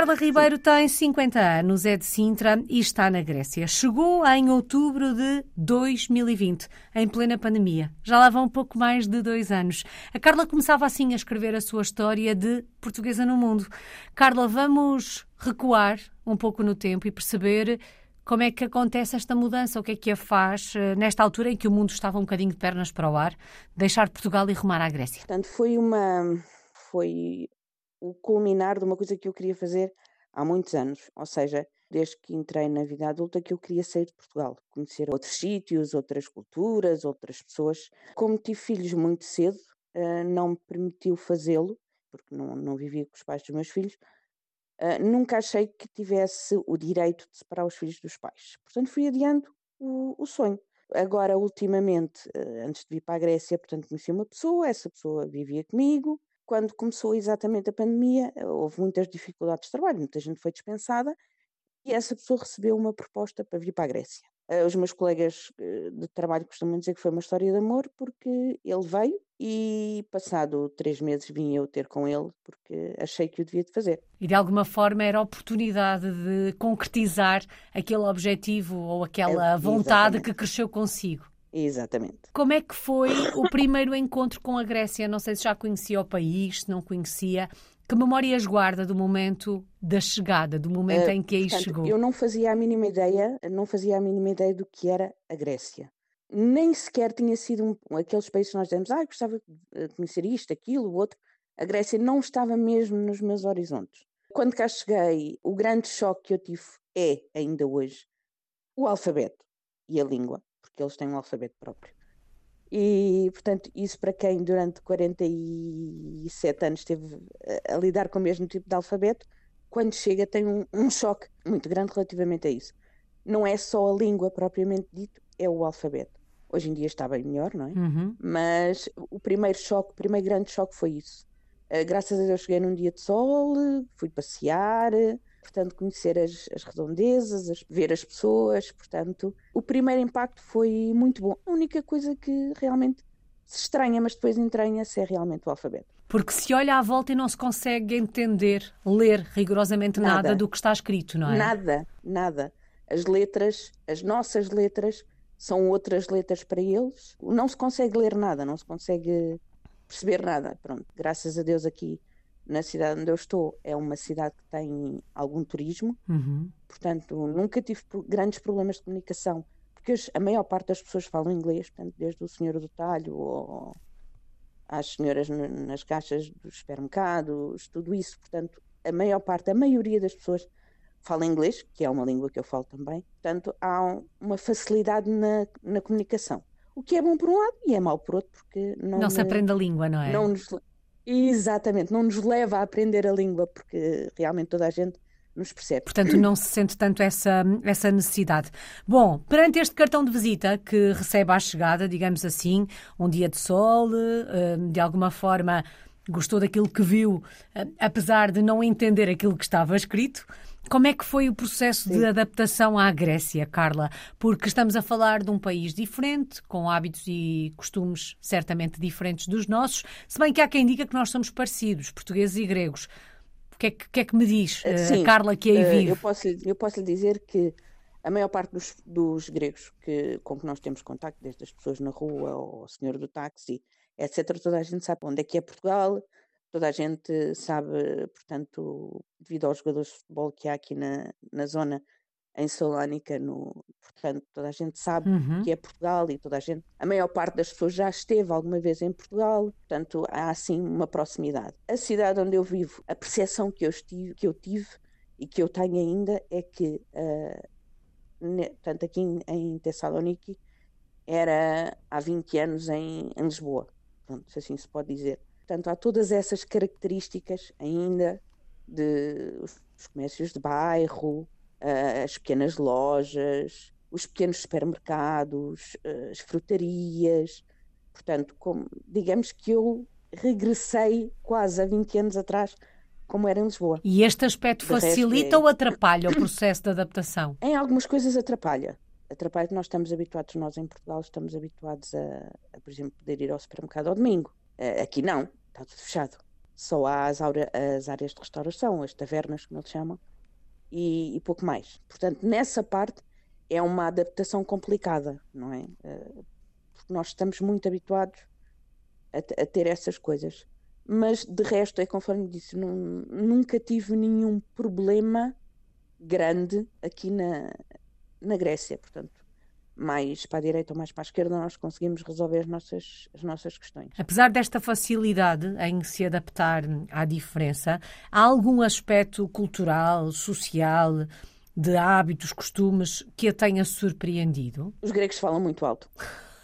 Carla Ribeiro tem 50 anos, é de Sintra e está na Grécia. Chegou em outubro de 2020, em plena pandemia. Já lá vão um pouco mais de dois anos. A Carla começava assim a escrever a sua história de portuguesa no mundo. Carla, vamos recuar um pouco no tempo e perceber como é que acontece esta mudança, o que é que a faz eh, nesta altura em que o mundo estava um bocadinho de pernas para o ar, deixar Portugal e rumar à Grécia. Portanto, foi uma foi o culminar de uma coisa que eu queria fazer há muitos anos, ou seja, desde que entrei na vida adulta que eu queria sair de Portugal, conhecer outros sítios, outras culturas, outras pessoas. Como tive filhos muito cedo, uh, não me permitiu fazê-lo, porque não, não vivia com os pais dos meus filhos, uh, nunca achei que tivesse o direito de separar os filhos dos pais. Portanto, fui adiando o, o sonho. Agora, ultimamente, uh, antes de vir para a Grécia, portanto, conheci uma pessoa, essa pessoa vivia comigo, quando começou exatamente a pandemia, eh, houve muitas dificuldades de trabalho, muita gente foi dispensada e essa pessoa recebeu uma proposta para vir para a Grécia. Eh, os meus colegas eh, de trabalho costumam dizer que foi uma história de amor porque ele veio e passado três meses vim eu ter com ele porque achei que o devia de fazer. E de alguma forma era a oportunidade de concretizar aquele objetivo ou aquela é, vontade que cresceu consigo. Exatamente. Como é que foi o primeiro encontro com a Grécia? Não sei se já conhecia o país, se não conhecia. Que memórias guarda do momento da chegada, do momento uh, em que aí portanto, chegou? Eu não fazia a mínima ideia, não fazia a mínima ideia do que era a Grécia. Nem sequer tinha sido um, aqueles países que nós dizemos, ah, gostava de conhecer isto, aquilo, o outro. A Grécia não estava mesmo nos meus horizontes. Quando cá cheguei, o grande choque que eu tive é, ainda hoje, o alfabeto e a língua porque eles têm um alfabeto próprio. E, portanto, isso para quem durante 47 anos esteve a, a lidar com o mesmo tipo de alfabeto, quando chega tem um, um, choque muito grande relativamente a isso. Não é só a língua propriamente dito, é o alfabeto. Hoje em dia está bem melhor, não é? Uhum. Mas o primeiro choque, o primeiro grande choque foi isso. Uh, graças a Deus cheguei num dia de sol, fui passear, portanto, conhecer as, as redondezas, as, ver as pessoas, portanto, o primeiro impacto foi muito bom. A única coisa que realmente se estranha, mas depois entranha-se é realmente o alfabeto. Porque se olha à volta e não se consegue entender, ler rigorosamente nada, nada do que está escrito, não é? Nada, nada. As letras, as nossas letras, são outras letras para eles. Não se consegue ler nada, não se consegue perceber nada. Pronto, graças a Deus aqui na cidade onde eu estou é uma cidade que tem algum turismo, uhum. portanto nunca tive grandes problemas de comunicação, porque a maior parte das pessoas falam inglês, portanto, desde o senhor do talho ou às senhoras nas caixas dos supermercados, tudo isso, portanto, a maior parte, a maioria das pessoas fala inglês, que é uma língua que eu falo também, portanto, há uma facilidade na, na comunicação. O que é bom por um lado e é mau por outro, porque não. Não se aprende a língua, não é? Não nos, Exatamente, não nos leva a aprender a língua, porque realmente toda a gente nos percebe. Portanto, não se sente tanto essa, essa necessidade. Bom, perante este cartão de visita que recebe à chegada, digamos assim, um dia de sol, eh, de alguma forma gostou daquilo que viu, eh, apesar de não entender aquilo que estava escrito, como é que foi o processo Sim. de adaptação à Grécia, Carla? Porque estamos a falar de um país diferente, com hábitos e costumes certamente diferentes dos nossos, se bem que há quem diga que nós somos parecidos, portugueses e gregos. O que é que, que, é que me diz, eh, Sim, Carla, que aí eh, vive? Eu posso, eu posso lhe dizer que a maior parte dos, dos gregos que, com que nós temos contato, desde as pessoas na rua, ou o senhor do táxi, etc., toda a gente sabe onde é que é Portugal, toda a gente sabe, portanto, devido aos jogadores de futebol que há aqui na, na zona em Salónica, no, portanto, toda a gente sabe uhum. que é Portugal e toda a gente, a maior parte das pessoas já esteve alguma vez em Portugal, portanto, há assim uma proximidade. A cidade onde eu vivo, a percepção que eu, estive, que eu tive e que eu tenho ainda é que, uh, ne, portanto, aqui em, em Tessaloniki, era há 20 anos em, em Lisboa, pronto, se assim se pode dizer. Portanto, há todas essas características ainda de os comércios de bairro, eh, as pequenas lojas, os pequenos supermercados, eh, as frutarias. Portanto, como, digamos que eu regressei quase a 20 anos atrás, como era em Lisboa. E este aspecto de facilita é... ou atrapalha o processo de adaptação? Em algumas coisas atrapalha. Atrapalha que nós estamos habituados, nós em Portugal estamos habituados a, a por exemplo, poder ir ao supermercado ao domingo. Eh, aqui não, está tudo fechado. só há as, as áreas de restauração, as tavernas, como eles chamam, e, e, pouco mais. Portanto, nessa parte é uma adaptação complicada, não é? Uh, porque nós estamos muito habituados a, a, ter essas coisas. Mas de resto, é conforme disse, não, nunca tive nenhum problema grande aqui na, na Grécia. Portanto, mais para a direita ou mais para a esquerda, nós conseguimos resolver as nossas, as nossas questões. Apesar desta facilidade em se adaptar à diferença, há algum aspecto cultural, social, de hábitos, costumes que a tenha surpreendido? Os gregos falam muito alto.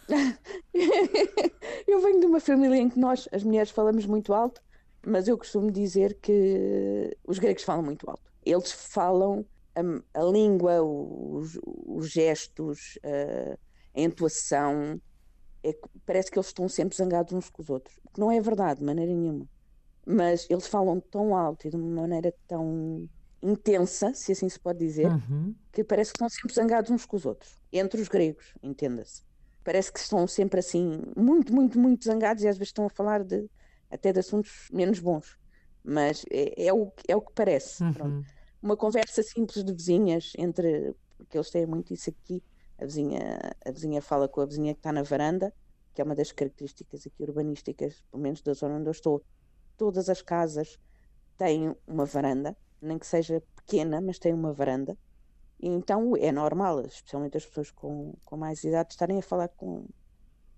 eu venho de uma família em que nós, as mulheres, falamos muito alto, mas eu costumo dizer que os gregos falam muito alto. Eles falam a, a língua, os, os gestos, a, a intuação, é, parece que eles estão sempre zangados uns com os outros. O que não é verdade, de maneira nenhuma. Mas eles falam tão alto e de uma maneira tão intensa, se assim se pode dizer, uhum. que parece que estão sempre zangados uns com os outros. Entre os gregos, entenda-se. Parece que estão sempre assim, muito, muito, muito zangados e às vezes estão a falar de, até de assuntos menos bons. Mas é, é, o, é o que parece. Uhum uma conversa simples de vizinhas entre porque eles têm muito isso aqui a vizinha a vizinha fala com a vizinha que está na varanda que é uma das características aqui urbanísticas pelo menos da zona onde eu estou. Todas as casas têm uma varanda nem que seja pequena mas têm uma varanda. E então é normal especialmente as pessoas com, com mais idade estarem a falar com,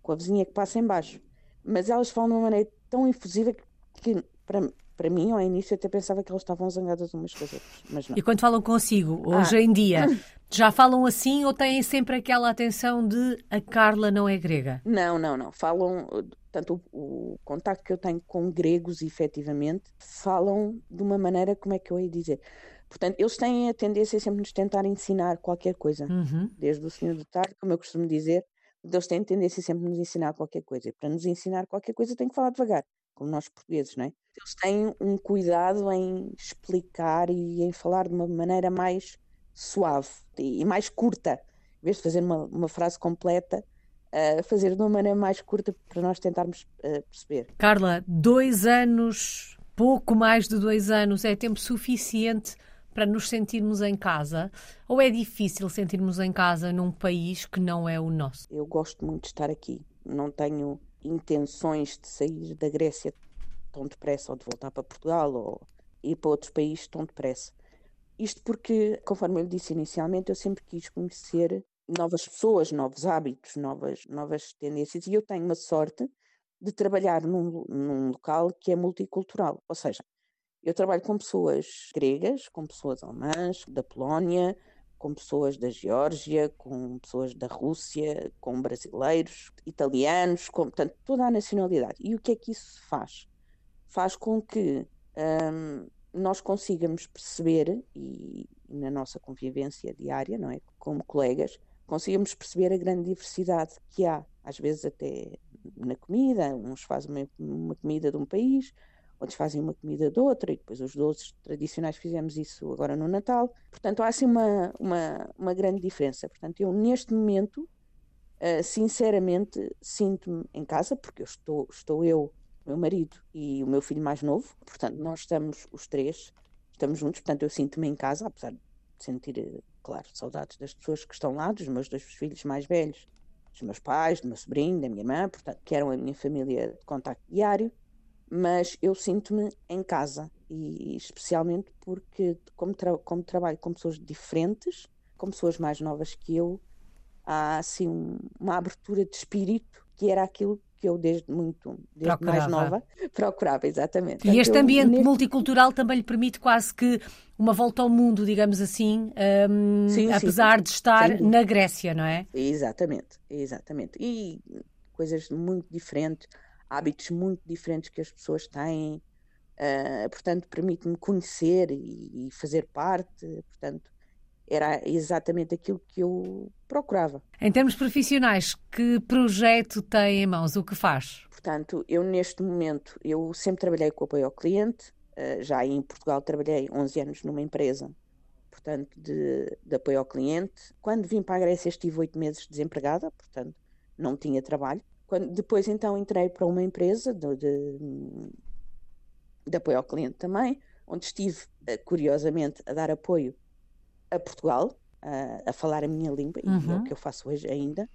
com a vizinha que passa embaixo mas elas falam de uma maneira tão infusiva que, que para para mim, ao início, até pensava que elas estavam zangadas umas com as outras, mas não. E quando falam consigo, hoje ah. em dia, já falam assim ou têm sempre aquela atenção de a Carla não é grega? Não, não, não. Falam, tanto o, o contacto que eu tenho com gregos, efetivamente, falam de uma maneira, como é que eu ia dizer? Portanto, eles têm a tendência sempre de nos tentar ensinar qualquer coisa, uhum. desde o senhor do tarde, como eu costumo dizer, eles têm a tendência sempre de nos ensinar qualquer coisa. E para nos ensinar qualquer coisa, tem que falar devagar como nós portugueses, não é? Eles têm um cuidado em explicar e em falar de uma maneira mais suave e mais curta, em vez de fazer uma, uma frase completa, uh, fazer de uma maneira mais curta para nós tentarmos uh, perceber. Carla, dois anos, pouco mais de dois anos, é tempo suficiente para nos sentirmos em casa? Ou é difícil sentirmos em casa num país que não é o nosso? Eu gosto muito de estar aqui. Não tenho intenções de sair da Grécia tão depressa ou de voltar para Portugal ou ir para outros países tão depressa. Isto porque, conforme eu disse inicialmente, eu sempre quis conhecer novas pessoas, novos hábitos, novas, novas tendências e eu tenho uma sorte de trabalhar num, num local que é multicultural. Ou seja, eu trabalho com pessoas gregas, com pessoas alemãs, da Polónia, com pessoas da Geórgia, com pessoas da Rússia, com brasileiros, italianos, com portanto, toda a nacionalidade. E o que é que isso faz? Faz com que hum, nós consigamos perceber, e, na nossa convivência diária, não é? Como colegas, consigamos perceber a grande diversidade que há, às vezes até na comida, uns fazem uma comida de um país, outros fazem uma comida de outra, e depois os doces tradicionais fizemos isso agora no Natal. Portanto, há assim uma, uma, uma grande diferença. Portanto, eu neste momento, uh, sinceramente, sinto-me em casa, porque eu estou, estou eu, meu marido e o meu filho mais novo, portanto, nós estamos os três, estamos juntos, portanto, eu sinto-me em casa, apesar de sentir, eh, claro, saudades das pessoas que estão lá, dos meus dois filhos mais velhos, dos meus pais, do meu sobrinho, da minha irmã, portanto, que eram a minha família de contacto diário mas eu sinto-me em casa e especialmente porque como, tra como, trabalho com pessoas diferentes, com pessoas mais novas que eu, há assim um, uma abertura de espírito que era aquilo que eu desde muito, desde procurava. mais nova, procurava, exatamente. E este ambiente neste... multicultural também lhe permite quase que uma volta ao mundo, digamos assim, um, sim, apesar sim, de estar na Grécia, não é? Exatamente, exatamente. E coisas muito diferentes hábitos muito diferentes que as pessoas têm, uh, portanto, permite-me conhecer e, e, fazer parte, portanto, era exatamente aquilo que eu procurava. Em termos profissionais, que projeto tem em mãos? O que faz? Portanto, eu neste momento, eu sempre trabalhei com apoio ao cliente, uh, já em Portugal trabalhei 11 anos numa empresa portanto, de, de, apoio ao cliente. Quando vim para a Grécia estive oito meses desempregada, portanto, não tinha trabalho. Quando, depois então entrei para uma empresa de, de de apoio ao cliente também, onde estive, eh, curiosamente, a dar apoio a Portugal, a, a falar a minha língua, uhum. e é o uhum. que eu faço hoje ainda.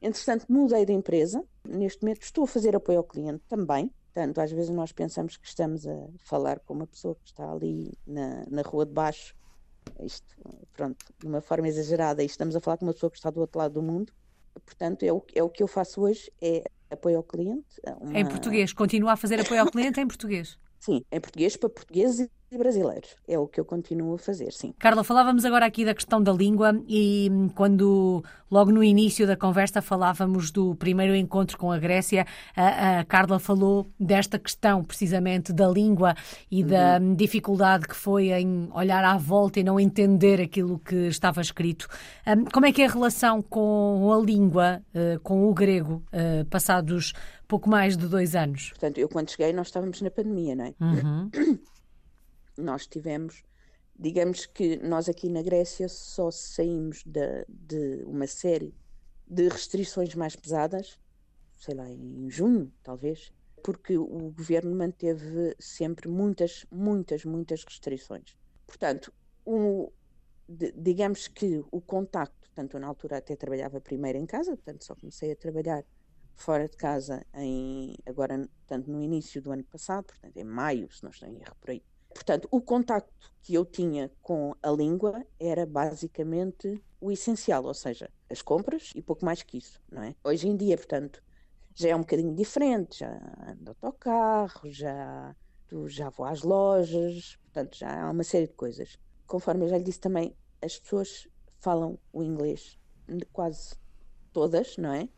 Entretanto, mudei de empresa. Neste momento estou a fazer apoio ao cliente também. Portanto, às vezes nós pensamos que estamos a falar com uma pessoa que está ali na, na rua de baixo, isto, pronto, de uma forma exagerada, e estamos a falar com uma pessoa que está do outro lado do mundo. Portanto, é o, é o que eu faço hoje, é apoio ao cliente. Uma... Em português, continua a fazer apoio ao cliente em português? Sim, em português para portugueses brasileiros. É o que eu continuo a fazer, sim. Carla, falávamos agora aqui da questão da língua e hum, quando logo no início da conversa falávamos do primeiro encontro com a Grécia, a, a Carla falou desta questão precisamente da língua e uhum. da hum, dificuldade que foi em olhar à volta e não entender aquilo que estava escrito. Um, como é que é a relação com a língua, uh, com o grego, uh, passados pouco mais de dois anos? Portanto, eu quando cheguei nós estávamos na pandemia, não é? Uhum. nós tivemos, digamos que nós aqui na Grécia só saímos de, de uma série de restrições mais pesadas, sei lá, em junho, talvez, porque o governo manteve sempre muitas, muitas, muitas restrições. Portanto, o, digamos que o contacto, tanto na altura até trabalhava primeiro em casa, portanto só comecei a trabalhar fora de casa em agora, tanto no início do ano passado, portanto em maio, se não estou em erro por aí, Portanto, o contacto que eu tinha com a língua era basicamente o essencial, ou seja, as compras e pouco mais que isso, não é? Hoje em dia, portanto, já é um bocadinho diferente, já ando autocarro, já, já vou às lojas, portanto, já há uma série de coisas. Conforme eu já lhe disse também, as pessoas falam o inglês, quase todas, não é?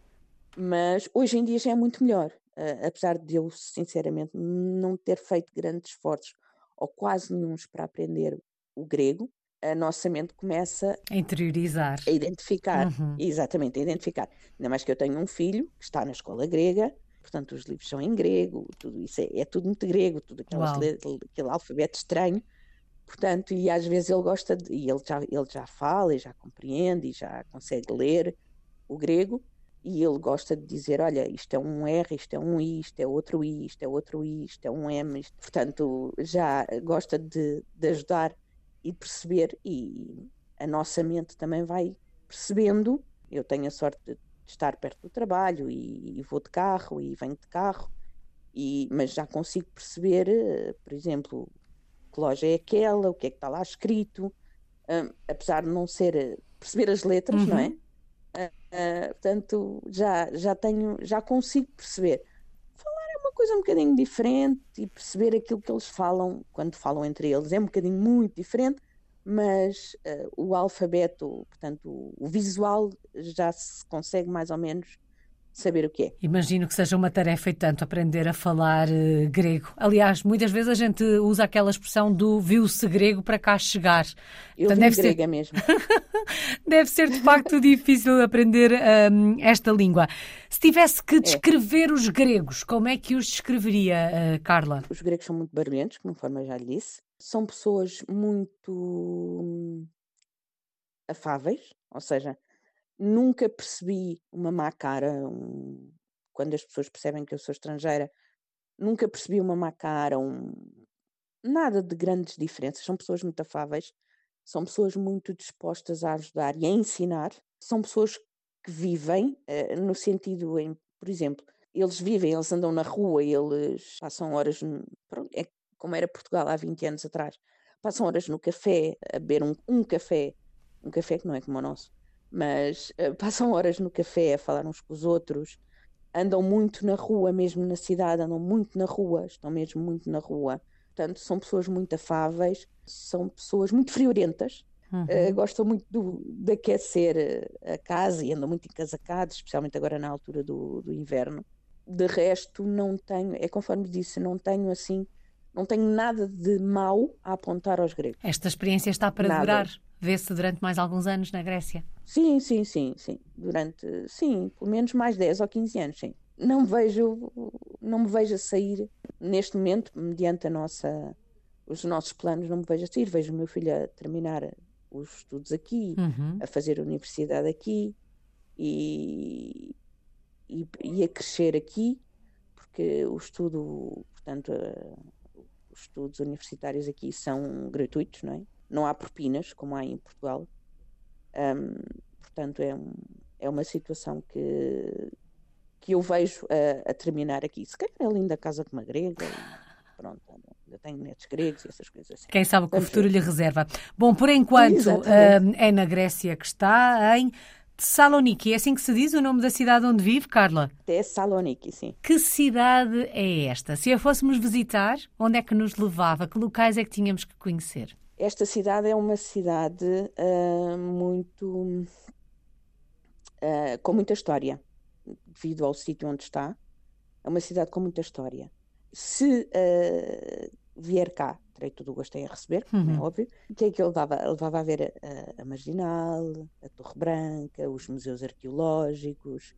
Mas hoje em dia já é muito melhor, uh, apesar de eu, sinceramente, não ter feito grandes esforços ou quase nenhum para aprender o grego, a nossa mente começa a interiorizar, a identificar, uhum. exatamente, a identificar. Ainda mais que eu tenho um filho que está na escola grega, portanto os livros são em grego, tudo isso é, é tudo muito grego, tudo aquelas, aquele alfabeto estranho, portanto, e às vezes ele gosta, de, e ele já, ele já fala, e já compreende, e já consegue ler o grego, e ele gosta de dizer, olha, isto é um R, isto é um I, isto é outro I, isto é outro I, isto é um M, isto... portanto já gosta de, de ajudar e perceber e a nossa mente também vai percebendo. Eu tenho a sorte de estar perto do trabalho e, e vou de carro e venho de carro, e, mas já consigo perceber, eh, por exemplo, que loja é aquela, o que é que está lá escrito, um, apesar de não ser eh, perceber as letras, uhum. não é? Uh, portanto, já, já tenho, já consigo perceber. Falar é uma coisa um bocadinho diferente e perceber aquilo que eles falam quando falam entre eles é um bocadinho muito diferente, mas uh, o alfabeto, portanto, o visual já se consegue mais ou menos saber o que é. Imagino que seja uma tarefa e tanto aprender a falar uh, grego. Aliás, muitas vezes a gente usa aquela expressão do viu-se grego para cá chegar. Eu Portanto, deve grega ser... mesmo. deve ser de facto difícil aprender um, esta língua. Se tivesse que é. descrever é. os gregos, como é que os descreveria, uh, Carla? Os gregos são muito barulhentos, conforme eu já lhe disse. São pessoas muito hum, afáveis, ou seja, Nunca percebi uma má cara um, quando as pessoas percebem que eu sou estrangeira. Nunca percebi uma má cara, um, nada de grandes diferenças. São pessoas muito afáveis, são pessoas muito dispostas a ajudar e a ensinar. São pessoas que vivem uh, no sentido em, por exemplo, eles vivem, eles andam na rua, eles passam horas, é como era Portugal há 20 anos atrás, passam horas no café, a beber um, um café, um café que não é como o nosso, mas uh, passam horas no café a falar uns com os outros, andam muito na rua, mesmo na cidade, andam muito na rua, estão mesmo muito na rua. Portanto, são pessoas muito afáveis, são pessoas muito friorentas, uhum. uh, gostam muito do, de aquecer eh, a casa e andam muito encasacados, especialmente agora na altura do, do inverno. De resto, não tenho, é conforme disse, não tenho assim, não tenho nada de mau a apontar aos gregos. Esta experiência está para nada. durar? Vê-se durante mais alguns anos na Grécia? Sim, sim, sim, sim. Durante, sim, pelo menos mais 10 ou 15 anos, sim. Não vejo, não me vejo a sair neste momento, mediante a nossa, os nossos planos, não me vejo a sair. Vejo o meu filho a terminar os estudos aqui, uhum. a fazer a universidade aqui e, e, e, a crescer aqui, porque o estudo, portanto, os estudos universitários aqui são gratuitos, não é? Não há propinas, como há em Portugal. Um, portanto, é, um, é uma situação que, que eu vejo a, a terminar aqui. Se calhar é linda a casa com uma grega. Pronto, eu tenho netos gregos e essas coisas assim. Quem sabe o que o futuro lhe reserva. Bom, por enquanto, uh, é na Grécia que está, em Saloniki. É assim que se diz o nome da cidade onde vive, Carla? É Saloniki, sim. Que cidade é esta? Se a fôssemos visitar, onde é que nos levava? Que locais é que tínhamos que conhecer? Esta cidade é uma cidade uh, muito. Uh, com muita história, devido ao sítio onde está. É uma cidade com muita história. Se uh, vier cá, terei todo o gosto em receber, é uhum. é óbvio. O que é que eu levava? Eu levava a ver a, a, Marginal, a Torre Branca, os museus arqueológicos,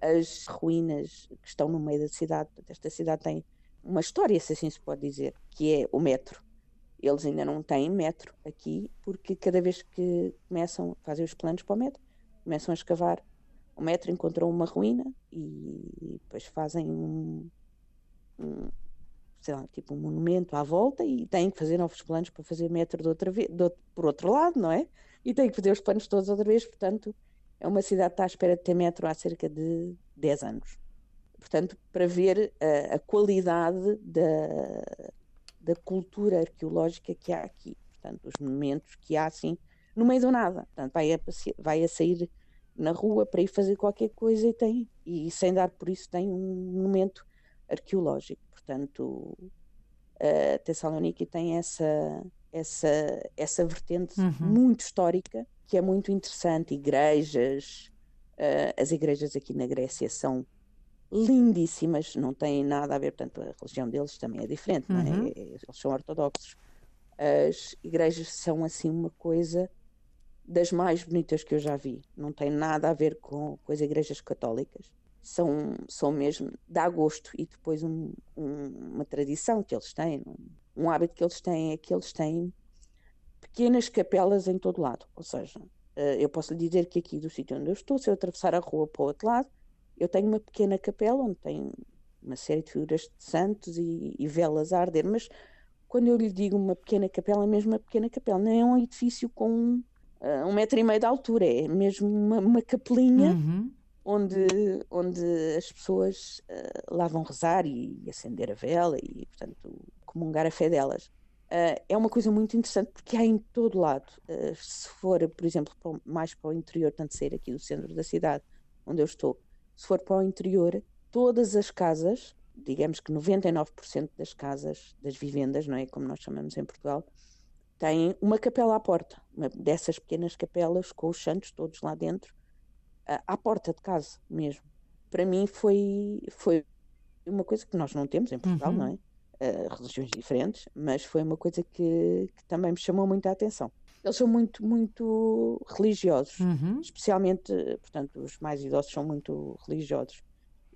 as ruínas que estão no meio da cidade. Esta cidade tem uma história, se assim se pode dizer, que é o metro. Eles ainda não têm metro aqui, porque cada vez que começam a fazer os planos para o metro, começam a escavar o metro, encontram uma ruína e depois fazem um, um sei lá, tipo um monumento à volta e têm que fazer novos planos para fazer metro de outra vez, de outro, por outro lado, não é? E têm que fazer os planos todos outra vez, portanto, é uma cidade que está à espera de ter metro há cerca de 10 anos. Portanto, para ver a, a qualidade da, da cultura arqueológica que há aqui, portanto, os monumentos que há assim no meio do nada. Portanto, vai a, vai a sair na rua para ir fazer qualquer coisa e tem, e sem dar por isso, tem um monumento arqueológico. Portanto, uh, Tessaloniki tem essa, essa, essa vertente uhum. muito histórica que é muito interessante. Igrejas, uh, as igrejas aqui na Grécia são lindíssimas, não têm nada a ver, portanto, a religião deles também é diferente, uhum. não é? Uhum. eles são ortodoxos. As igrejas são assim uma coisa das mais bonitas que eu já vi, não tem nada a ver com, com as igrejas católicas são, são mesmo, dá gosto. E depois um, um, uma tradição que eles têm, um, um, hábito que eles têm é que eles têm pequenas capelas em todo lado. Ou seja, uh, eu posso lhe dizer que aqui do sítio onde eu estou, se eu atravessar a rua para o outro lado, eu tenho uma pequena capela onde tem uma série de figuras de santos e, e velas a arder, mas quando eu lhe digo uma pequena capela, é mesmo uma pequena capela, não é um edifício com uh, um metro e meio de altura, é mesmo uma, uma capelinha uhum onde, onde as pessoas uh, lá vão rezar e, e, acender a vela e, portanto, comungar a fé delas. Uh, é uma coisa muito interessante porque há em todo lado. Uh, se for, por exemplo, mais para o interior, tanto sair aqui do centro da cidade, onde eu estou, se for para o interior, todas as casas, digamos que 99% das casas, das vivendas, não é? Como nós chamamos em Portugal, têm uma capela à porta, uma dessas pequenas capelas com os santos todos lá dentro à porta de casa mesmo. Para mim foi, foi uma coisa que nós não temos em Portugal, uhum. não é? Uh, religiões diferentes, mas foi uma coisa que, que, também me chamou muita atenção. Eles são muito, muito religiosos, uhum. especialmente, portanto, os mais idosos são muito religiosos.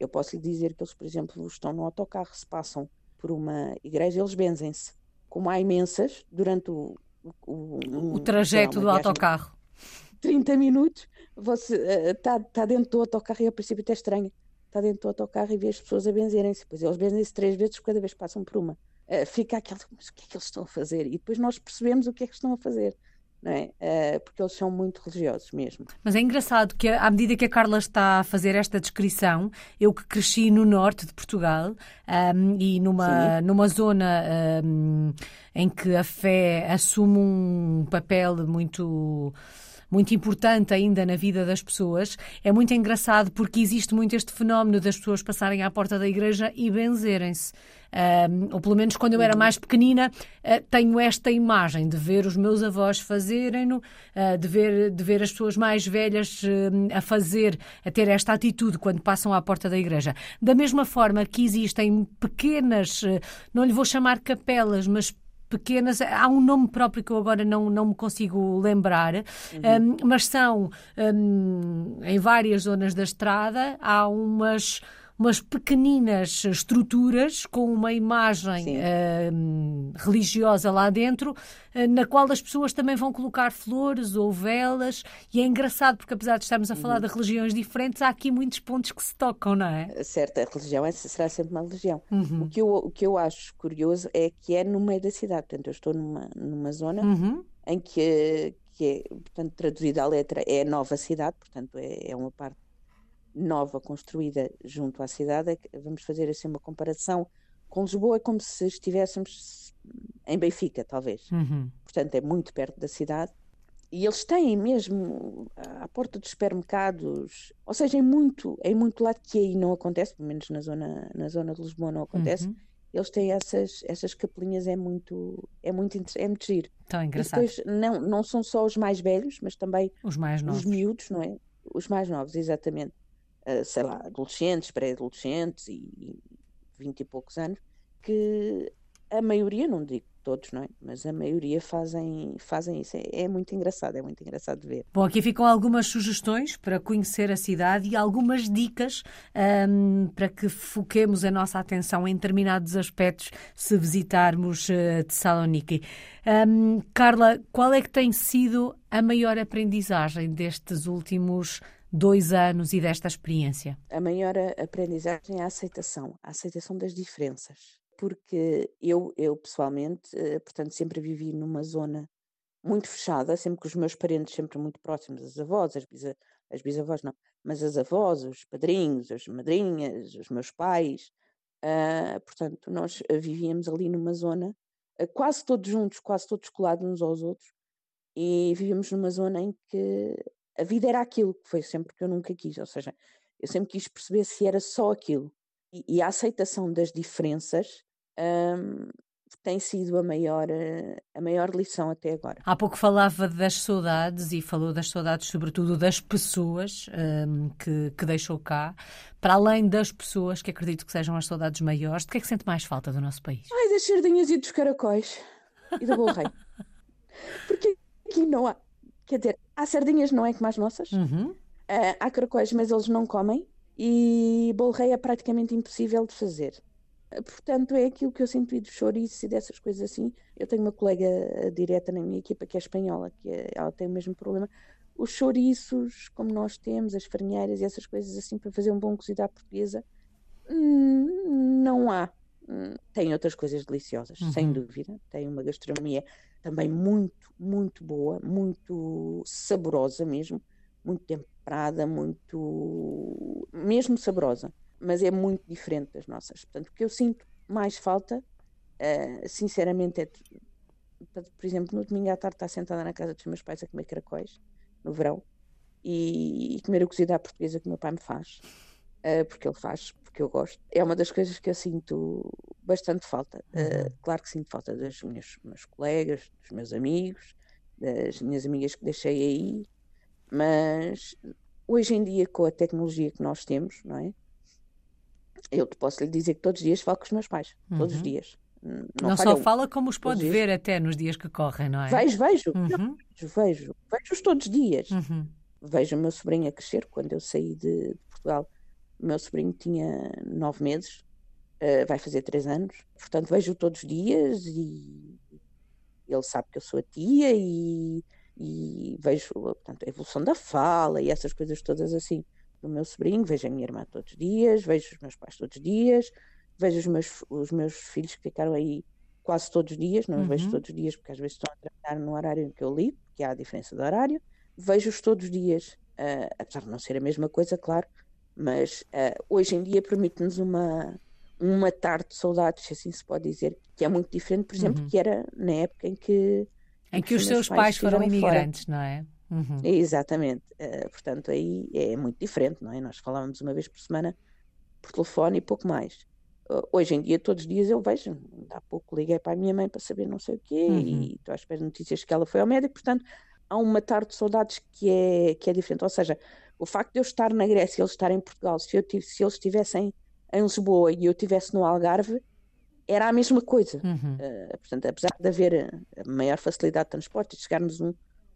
Eu posso lhe dizer que eles, por exemplo, estão no autocarro, se passam por uma igreja, eles benzem-se. Como há imensas, durante o, o, um, o trajeto do autocarro. 30 minutos, você está uh, tá dentro do autocarro e a princípio até estranha. Está dentro do autocarro e vê as pessoas a benzerem-se. Depois eles benzem-se três vezes cada vez passam por uma. Uh, fica aquele, mas o que é que eles estão a fazer? E depois nós percebemos o que é que estão a fazer. É? Uh, porque eles são muito religiosos mesmo. Mas é engraçado que, à medida que a Carla está a fazer esta descrição, eu que cresci no norte de Portugal um, e numa, numa zona um, em que a fé assume um papel muito muito importante ainda na vida das pessoas. É muito engraçado porque existe muito este fenómeno das pessoas passarem à porta da igreja e benzerem-se. Um, ou pelo menos quando eu era mais pequenina, uh, tenho esta imagem de ver os meus avós fazerem-no, uh, de, ver, de ver as pessoas mais velhas uh, a fazer, a ter esta atitude quando passam à porta da igreja. Da mesma forma que existem pequenas, não lhe vou chamar capelas, mas pequenas, há um nome próprio que eu agora não, não me consigo lembrar, uhum. um, mas são um, em várias zonas da estrada, há umas umas pequeninas estruturas com uma imagem uh, religiosa lá dentro, uh, na qual as pessoas também vão colocar flores ou velas. E é engraçado, porque apesar de estarmos a falar uhum. de religiões diferentes, há aqui muitos pontos que se tocam, não é? Certo, a religião é, será sempre uma religião. Uhum. O, que eu, o que eu acho curioso é que é no meio da cidade. Portanto, eu estou numa, numa zona uhum. em que, que é, portanto, traduzida a letra, é nova cidade, portanto, é, é uma parte nova construída junto à cidade. É vamos fazer assim uma comparação com Lisboa, é como se estivéssemos em Benfica, talvez. Uhum. Portanto, é muito perto da cidade. E eles têm mesmo à porta dos supermercados, ou seja, em muito, em muito lado que aí não acontece, pelo menos na zona, na zona de Lisboa não acontece. Uhum. Eles têm essas, essas capelinhas, é muito, é muito, é muito giro. Tão engraçado. E depois, não, não são só os mais velhos, mas também os mais novos. Os miúdos, não é? Os mais novos, exatamente. Uh, sei lá, adolescentes, pré-adolescentes e vinte e poucos anos, que a maioria, não digo todos, não é? Mas a maioria fazem, fazem isso. É, é, muito engraçado, é muito engraçado ver. Bom, aqui ficam algumas sugestões para conhecer a cidade e algumas dicas um, para que foquemos a nossa atenção em determinados aspectos se visitarmos uh, Thessaloniki. Um, Carla, qual é que tem sido a maior aprendizagem destes últimos dois anos e desta experiência? A maior aprendizagem é a aceitação, a aceitação das diferenças porque eu, eu pessoalmente, eh, portanto, sempre vivi numa zona muito fechada, sempre com os meus parentes sempre muito próximos, as avós, as, bisa, as bisavós não, mas as avós, os padrinhos, as madrinhas, os meus pais, uh, portanto, nós eh, vivíamos ali numa zona, uh, quase todos juntos, quase todos colados uns aos outros, e vivíamos numa zona em que a vida era aquilo, que foi sempre que eu nunca quis, ou seja, eu sempre quis perceber se era só aquilo. E, e a aceitação das diferenças um, tem sido a maior, eh, a maior lição até agora. Há pouco falava das saudades e falou das saudades, sobretudo das pessoas um, que, que deixou cá. Para além das pessoas, que acredito que sejam as saudades maiores, de que é que sente mais falta do nosso país? Ai, das sardinhas e dos caracóis e do bolo rei. Porque aqui não há. Quer dizer, há sardinhas, não é como as nossas. Uhum. Uh, há caracóis, mas eles não comem. E bolo rei é praticamente impossível de fazer. Portanto, é aquilo que eu sinto e dos chouriços e dessas coisas assim. Eu tenho uma colega direta na minha equipa que é espanhola, que é, ela tem o mesmo problema. Os chouriços, como nós temos, as farinheiras e essas coisas assim, para fazer um bom cozido à portuguesa, hum, não há. Hum, tem outras coisas deliciosas, uhum. sem dúvida. Tem uma gastronomia também muito, muito boa, muito saborosa mesmo, muito temperada, muito. mesmo saborosa mas é muito diferente das nossas. Portanto, o que eu sinto mais falta, uh, sinceramente, é, por exemplo, no domingo à tarde estar sentada na casa dos meus pais a comer caracóis, no verão, e, e comer a cozida à portuguesa que o meu pai me faz, uh, porque ele faz, porque eu gosto. É uma das coisas que eu sinto bastante falta. Uh, claro que sinto falta dos meus, meus colegas, dos meus amigos, das minhas amigas que deixei aí, mas hoje em dia, com a tecnologia que nós temos, não é? eu posso lhe dizer que todos os dias falo com os meus pais, uhum. todos os uhum. dias. Não, não só fala como os pode ver até nos dias que correm, não é? Vejo, vejo, uhum. vejo, vejo, vejo-os todos os dias. Uhum. Vejo o meu sobrinho a crescer. Quando eu saí de, Portugal, meu sobrinho tinha nove meses, uh, vai fazer três anos. Portanto, vejo-o todos os dias e ele sabe que eu sou a tia e, e vejo portanto, a evolução da fala e essas coisas todas assim do meu sobrinho, vejo a minha irmã todos os dias, vejo os meus pais todos os dias, vejo os meus, os meus filhos que ficaram aí quase todos os dias, não os uhum. vejo todos os dias porque às vezes estão a trabalhar no horário em que eu ligo, que há a diferença de horário, vejo-os todos os dias, uh, apesar de não ser a mesma coisa, claro, mas uh, hoje em dia permite-nos uma, uma tarde de saudades, se assim se pode dizer, que é muito diferente, por exemplo, uhum. que era na época em que. Em que os seus pais, pais foram imigrantes, fora. não é? Uhum. Exatamente. Uh, portanto, aí é muito diferente, não é? Nós falávamos uma vez por semana por telefone e pouco mais. Uh, hoje em dia, todos os dias eu vejo. Há pouco liguei para a minha mãe para saber não sei o quê uhum. e estou à espera de notícias que ela foi ao médico. Portanto, há uma tarde de saudades que é, que é diferente. Ou seja, o facto de eu estar na Grécia e eles estarem em Portugal, se, eu, se eles estivessem em Lisboa e eu estivesse no Algarve, era a mesma coisa. Uhum. Uh, portanto, apesar de haver a maior facilidade de transporte, de chegarmos um,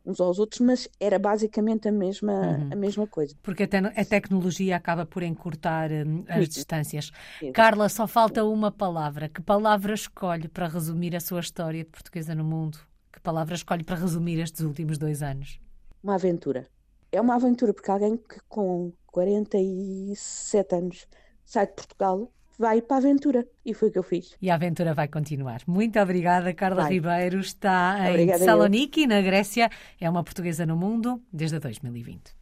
uns aos outros, mas era basicamente a mesma, uhum. a mesma coisa. Porque a, te a tecnologia acaba por encurtar um, as distâncias. Carla, só falta uma palavra. Que palavra escolhe para resumir a sua história de portuguesa no mundo? Que palavra escolhe para resumir estes últimos dois anos? Uma aventura. É uma aventura porque alguém que com 47 anos sai de Portugal vai para a aventura. E foi o que eu fiz. E a aventura vai continuar. Muito obrigada, Carla vai. Ribeiro. Está obrigada em Saloniki, na Grécia. É uma portuguesa no mundo desde 2020.